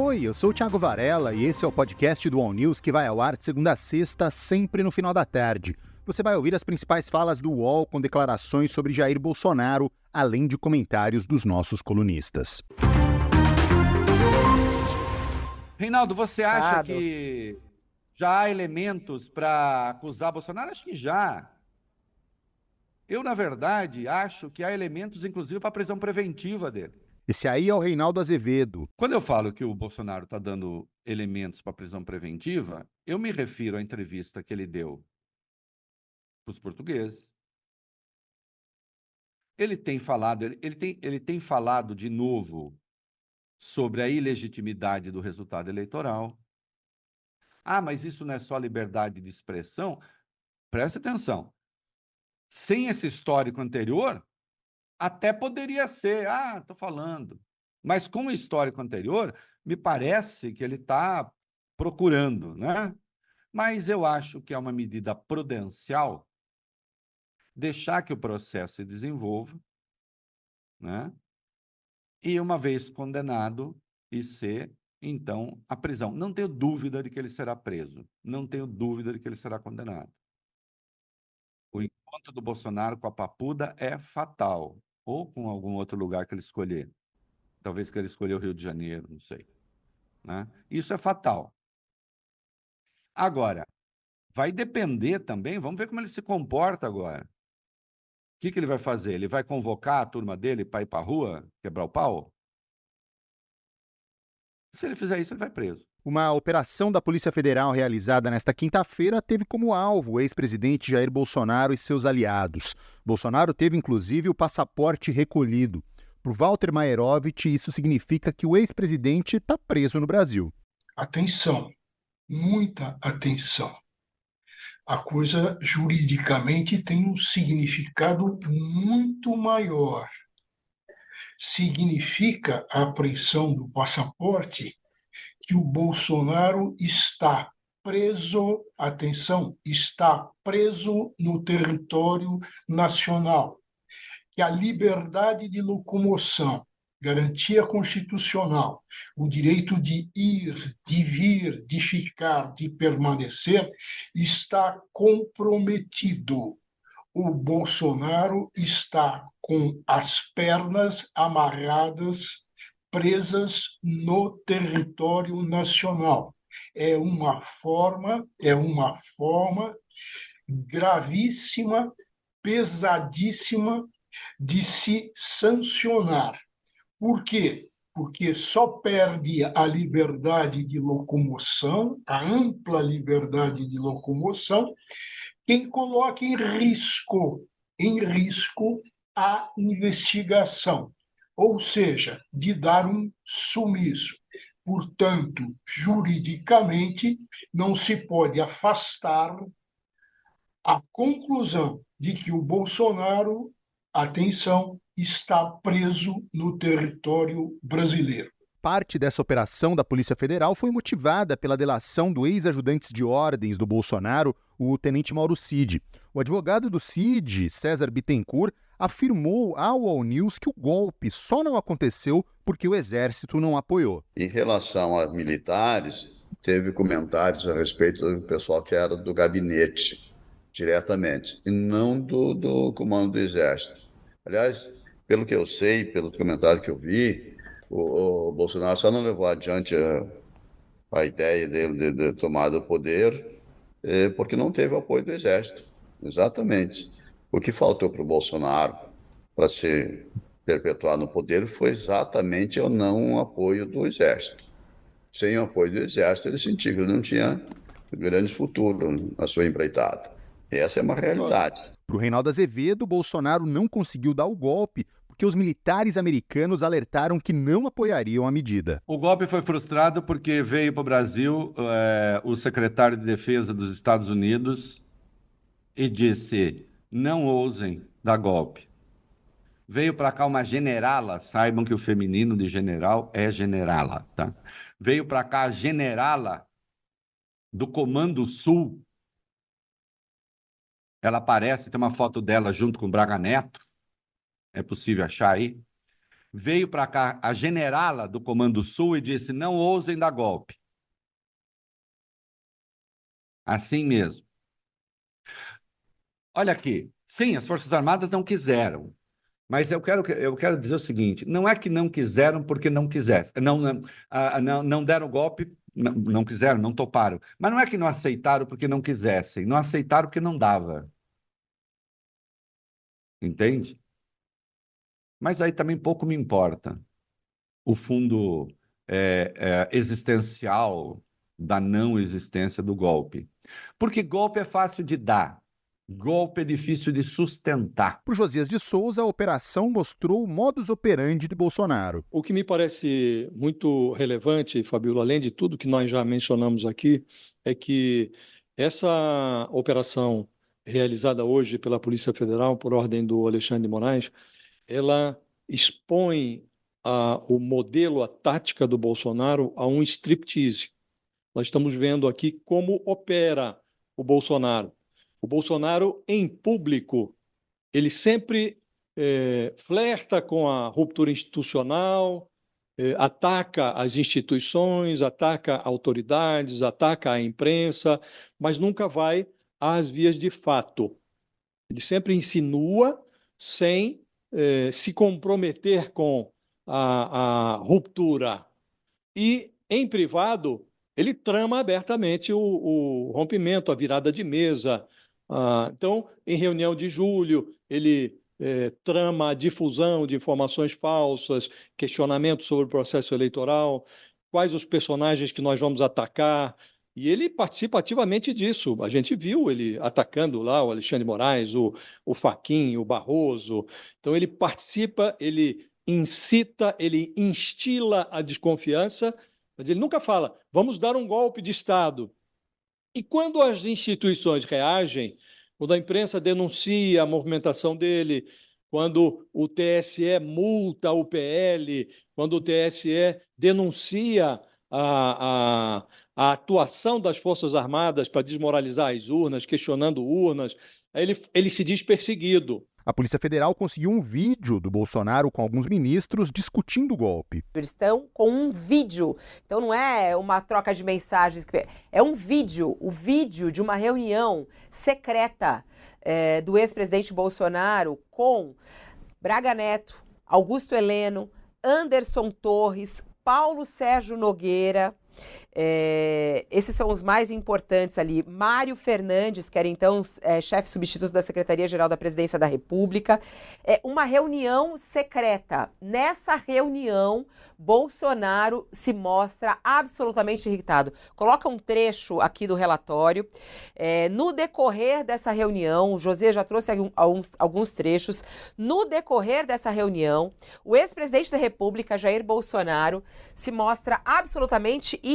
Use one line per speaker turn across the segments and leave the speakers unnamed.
Oi, eu sou o Thiago Varela e esse é o podcast do All News que vai ao ar de segunda a sexta, sempre no final da tarde. Você vai ouvir as principais falas do UOL com declarações sobre Jair Bolsonaro, além de comentários dos nossos colunistas.
Reinaldo, você acha que já há elementos para acusar Bolsonaro? Acho que já. Eu, na verdade, acho que há elementos, inclusive, para a prisão preventiva dele.
Esse aí é o Reinaldo Azevedo.
Quando eu falo que o Bolsonaro está dando elementos para prisão preventiva, eu me refiro à entrevista que ele deu para os portugueses. Ele tem falado, ele, ele, tem, ele tem falado de novo sobre a ilegitimidade do resultado eleitoral. Ah, mas isso não é só liberdade de expressão? Preste atenção. Sem esse histórico anterior, até poderia ser, ah, estou falando. Mas com o histórico anterior, me parece que ele está procurando, né? Mas eu acho que é uma medida prudencial deixar que o processo se desenvolva, né? E uma vez condenado, e ser, então, a prisão. Não tenho dúvida de que ele será preso. Não tenho dúvida de que ele será condenado. O encontro do Bolsonaro com a Papuda é fatal ou com algum outro lugar que ele escolher. Talvez que ele escolheu o Rio de Janeiro, não sei. Né? Isso é fatal. Agora, vai depender também, vamos ver como ele se comporta agora. O que, que ele vai fazer? Ele vai convocar a turma dele para ir para a rua, quebrar o pau? Se ele fizer isso, ele vai preso.
Uma operação da Polícia Federal realizada nesta quinta-feira teve como alvo o ex-presidente Jair Bolsonaro e seus aliados. Bolsonaro teve inclusive o passaporte recolhido. Para Walter Maerovitch, isso significa que o ex-presidente está preso no Brasil.
Atenção, muita atenção. A coisa juridicamente tem um significado muito maior. Significa a apreensão do passaporte que o Bolsonaro está preso, atenção, está preso no território nacional, que a liberdade de locomoção, garantia constitucional, o direito de ir, de vir, de ficar, de permanecer, está comprometido. O Bolsonaro está com as pernas amarradas presas no território nacional. É uma forma, é uma forma gravíssima, pesadíssima de se sancionar. Por quê? Porque só perde a liberdade de locomoção, a ampla liberdade de locomoção, quem coloca em risco, em risco a investigação ou seja, de dar um sumiço. Portanto, juridicamente, não se pode afastar a conclusão de que o Bolsonaro, atenção, está preso no território brasileiro.
Parte dessa operação da Polícia Federal foi motivada pela delação do ex-ajudante de ordens do Bolsonaro, o tenente Mauro Cid. O advogado do Cid, César Bittencourt, afirmou ao All News que o golpe só não aconteceu porque o exército não apoiou.
Em relação aos militares, teve comentários a respeito do pessoal que era do gabinete diretamente, e não do, do comando do exército. Aliás, pelo que eu sei, pelo comentário que eu vi, o, o Bolsonaro só não levou adiante a, a ideia dele de, de tomar o poder porque não teve apoio do exército. Exatamente. O que faltou para o Bolsonaro para se perpetuar no poder foi exatamente o não apoio do Exército. Sem o apoio do Exército, ele sentia que não tinha grande futuro na sua empreitada. Essa é uma realidade.
Para o Reinaldo Azevedo, Bolsonaro não conseguiu dar o golpe porque os militares americanos alertaram que não apoiariam a medida.
O golpe foi frustrado porque veio para o Brasil é, o secretário de Defesa dos Estados Unidos e disse: não ousem dar golpe. Veio para cá uma generala, saibam que o feminino de general é generala, tá? Veio para cá a generala do Comando Sul. Ela aparece, tem uma foto dela junto com Braga Neto. É possível achar aí. veio para cá a generala do Comando Sul e disse: não ousem dar golpe. Assim mesmo. Olha aqui. Sim, as Forças Armadas não quiseram. Mas eu quero, eu quero dizer o seguinte: não é que não quiseram porque não quisessem, não, não, ah, não, não deram golpe, não, não quiseram, não toparam. Mas não é que não aceitaram porque não quisessem, não aceitaram porque não dava. Entende? Mas aí também pouco me importa o fundo é, é, existencial da não existência do golpe. Porque golpe é fácil de dar, golpe é difícil de sustentar.
Para Josias de Souza, a operação mostrou o modus operandi de Bolsonaro.
O que me parece muito relevante, Fabíola, além de tudo que nós já mencionamos aqui, é que essa operação realizada hoje pela Polícia Federal, por ordem do Alexandre de Moraes, ela expõe a, o modelo, a tática do Bolsonaro a um striptease. Nós estamos vendo aqui como opera o Bolsonaro. O Bolsonaro, em público, ele sempre é, flerta com a ruptura institucional, é, ataca as instituições, ataca autoridades, ataca a imprensa, mas nunca vai às vias de fato. Ele sempre insinua sem eh, se comprometer com a, a, ruptura. E, em privado, ele trama abertamente o, o rompimento, a virada de mesa. Ah, então, em reunião de julho, ele eh, trama a difusão de informações falsas, questionamentos sobre o processo eleitoral, quais os personagens que nós vamos atacar, e ele participa ativamente disso. A gente viu ele atacando lá o Alexandre Moraes, o, o Faquin, o Barroso. Então ele participa, ele incita, ele instila a desconfiança, mas ele nunca fala, vamos dar um golpe de Estado. E quando as instituições reagem, quando a imprensa denuncia a movimentação dele, quando o TSE multa o PL, quando o TSE denuncia a, a, a atuação das Forças Armadas para desmoralizar as urnas, questionando urnas, ele, ele se diz perseguido.
A Polícia Federal conseguiu um vídeo do Bolsonaro com alguns ministros discutindo o golpe.
Eles estão com um vídeo. Então não é uma troca de mensagens. É um vídeo. O vídeo de uma reunião secreta é, do ex-presidente Bolsonaro com Braga Neto, Augusto Heleno, Anderson Torres, Paulo Sérgio Nogueira. É, esses são os mais importantes ali. Mário Fernandes, que era então é, chefe substituto da Secretaria-Geral da Presidência da República. É uma reunião secreta. Nessa reunião, Bolsonaro se mostra absolutamente irritado. Coloca um trecho aqui do relatório. É, no decorrer dessa reunião, o José já trouxe alguns, alguns trechos. No decorrer dessa reunião, o ex-presidente da República, Jair Bolsonaro, se mostra absolutamente irritado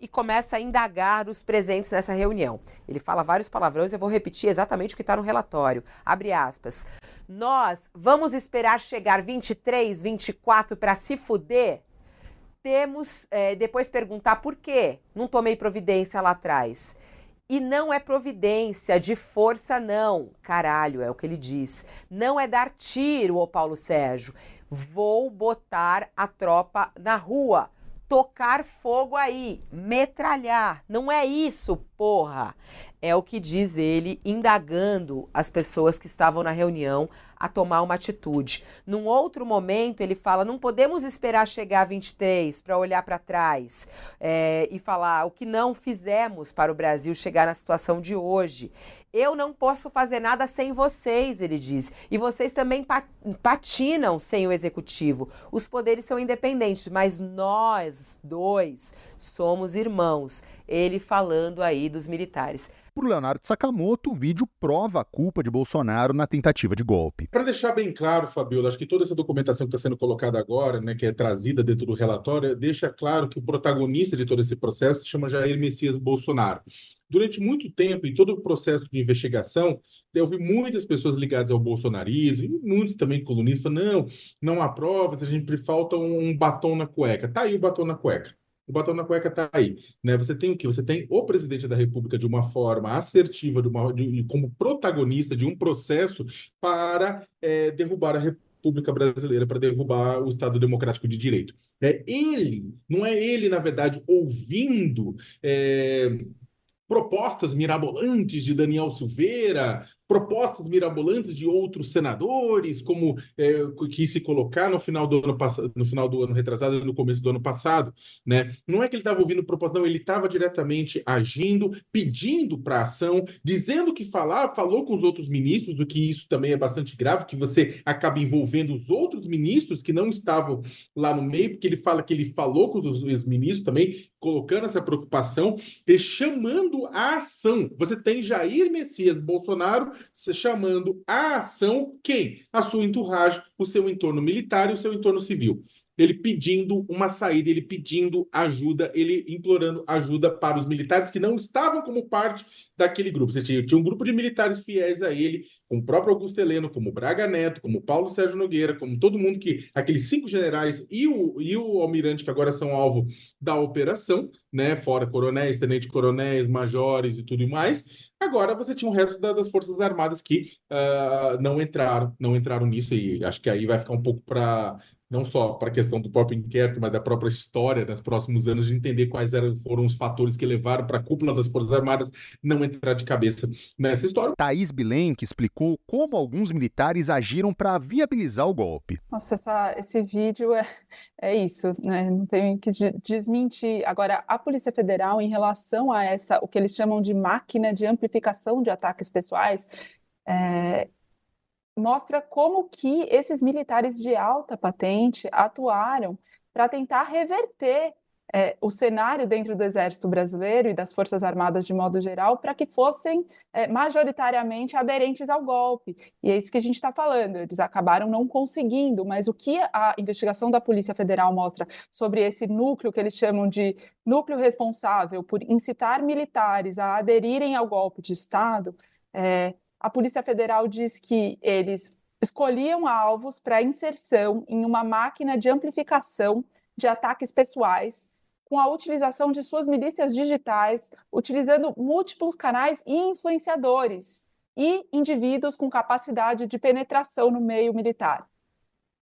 e começa a indagar os presentes nessa reunião. Ele fala vários palavrões, eu vou repetir exatamente o que está no relatório. Abre aspas. Nós vamos esperar chegar 23, 24 para se fuder? Temos é, depois perguntar por quê? Não tomei providência lá atrás. E não é providência de força, não. Caralho, é o que ele diz. Não é dar tiro, ô Paulo Sérgio. Vou botar a tropa na rua tocar fogo aí, metralhar. Não é isso, porra. É o que diz ele, indagando as pessoas que estavam na reunião a tomar uma atitude. Num outro momento, ele fala: não podemos esperar chegar a 23 para olhar para trás é, e falar o que não fizemos para o Brasil chegar na situação de hoje. Eu não posso fazer nada sem vocês, ele diz. E vocês também patinam sem o executivo. Os poderes são independentes, mas nós dois somos irmãos. Ele falando aí dos militares.
Por Leonardo Sakamoto, o vídeo prova a culpa de Bolsonaro na tentativa de golpe.
Para deixar bem claro, Fabiola, acho que toda essa documentação que está sendo colocada agora, né, que é trazida dentro do relatório, deixa claro que o protagonista de todo esse processo se chama Jair Messias Bolsonaro. Durante muito tempo, em todo o processo de investigação, eu vi muitas pessoas ligadas ao bolsonarismo, e muitos também colunistas, não, não há provas, a gente falta um batom na cueca. Tá aí o batom na cueca. O batom na cueca está aí. Né? Você tem o quê? Você tem o presidente da República de uma forma assertiva, de uma, de, como protagonista de um processo para é, derrubar a República Pública brasileira para derrubar o Estado Democrático de Direito. É ele, não é ele, na verdade, ouvindo é, propostas mirabolantes de Daniel Silveira, propostas mirabolantes de outros senadores, como é, quis se colocar no final do ano passado, no final do ano retrasado, no começo do ano passado, né? Não é que ele estava ouvindo propostas, não, ele estava diretamente agindo, pedindo para ação, dizendo que falar, falou com os outros ministros, o que isso também é bastante grave, que você acaba envolvendo os outros ministros que não estavam lá no meio, porque ele fala que ele falou com os ministros também, colocando essa preocupação e chamando a ação. Você tem Jair Messias Bolsonaro chamando a ação quem? A sua entourage, o seu entorno militar e o seu entorno civil ele pedindo uma saída, ele pedindo ajuda, ele implorando ajuda para os militares que não estavam como parte daquele grupo. Você tinha, tinha um grupo de militares fiéis a ele, com o próprio Augusto Heleno, como Braga Neto, como Paulo Sérgio Nogueira, como todo mundo que. aqueles cinco generais e o, e o almirante que agora são alvo da operação, né? Fora coronéis, tenente-coronéis, majores e tudo mais. Agora você tinha o resto das Forças Armadas que uh, não entraram, não entraram nisso, e acho que aí vai ficar um pouco para não só para a questão do próprio inquérito, mas da própria história nos próximos anos, de entender quais eram, foram os fatores que levaram para a cúpula das Forças Armadas não entrar de cabeça nessa história.
Thaís Bilenque explicou como alguns militares agiram para viabilizar o golpe.
Nossa, essa, esse vídeo é, é isso, né? não tenho que desmentir. Agora, a Polícia Federal, em relação a essa, o que eles chamam de máquina de amplificação de ataques pessoais, é, mostra como que esses militares de alta patente atuaram para tentar reverter é, o cenário dentro do Exército Brasileiro e das Forças Armadas de modo geral para que fossem é, majoritariamente aderentes ao golpe. E é isso que a gente está falando. Eles acabaram não conseguindo, mas o que a investigação da Polícia Federal mostra sobre esse núcleo que eles chamam de núcleo responsável por incitar militares a aderirem ao golpe de Estado é, a Polícia Federal diz que eles escolhiam alvos para inserção em uma máquina de amplificação de ataques pessoais, com a utilização de suas milícias digitais, utilizando múltiplos canais e influenciadores e indivíduos com capacidade de penetração no meio militar,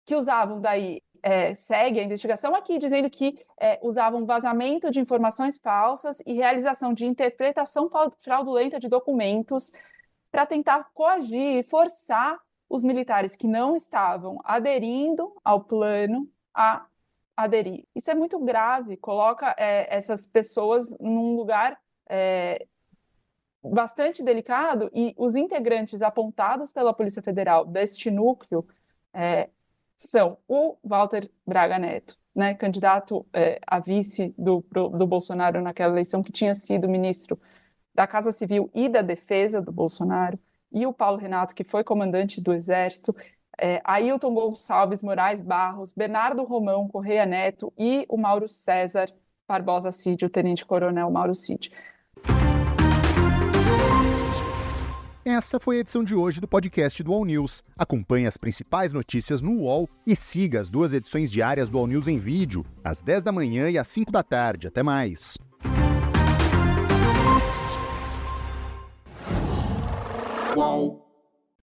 que usavam daí é, segue a investigação aqui dizendo que é, usavam vazamento de informações falsas e realização de interpretação fraudulenta de documentos para tentar coagir e forçar os militares que não estavam aderindo ao plano a aderir. Isso é muito grave, coloca é, essas pessoas num lugar é, bastante delicado e os integrantes apontados pela Polícia Federal deste núcleo é, são o Walter Braga Neto, né, candidato é, a vice do, do Bolsonaro naquela eleição, que tinha sido ministro da Casa Civil e da Defesa do Bolsonaro, e o Paulo Renato, que foi comandante do Exército, é, Ailton Gonçalves Moraes Barros, Bernardo Romão Correia Neto e o Mauro César Barbosa Cid, o tenente-coronel Mauro Cid.
Essa foi a edição de hoje do podcast do All News. Acompanhe as principais notícias no UOL e siga as duas edições diárias do All News em vídeo, às 10 da manhã e às 5 da tarde. Até mais. 哇。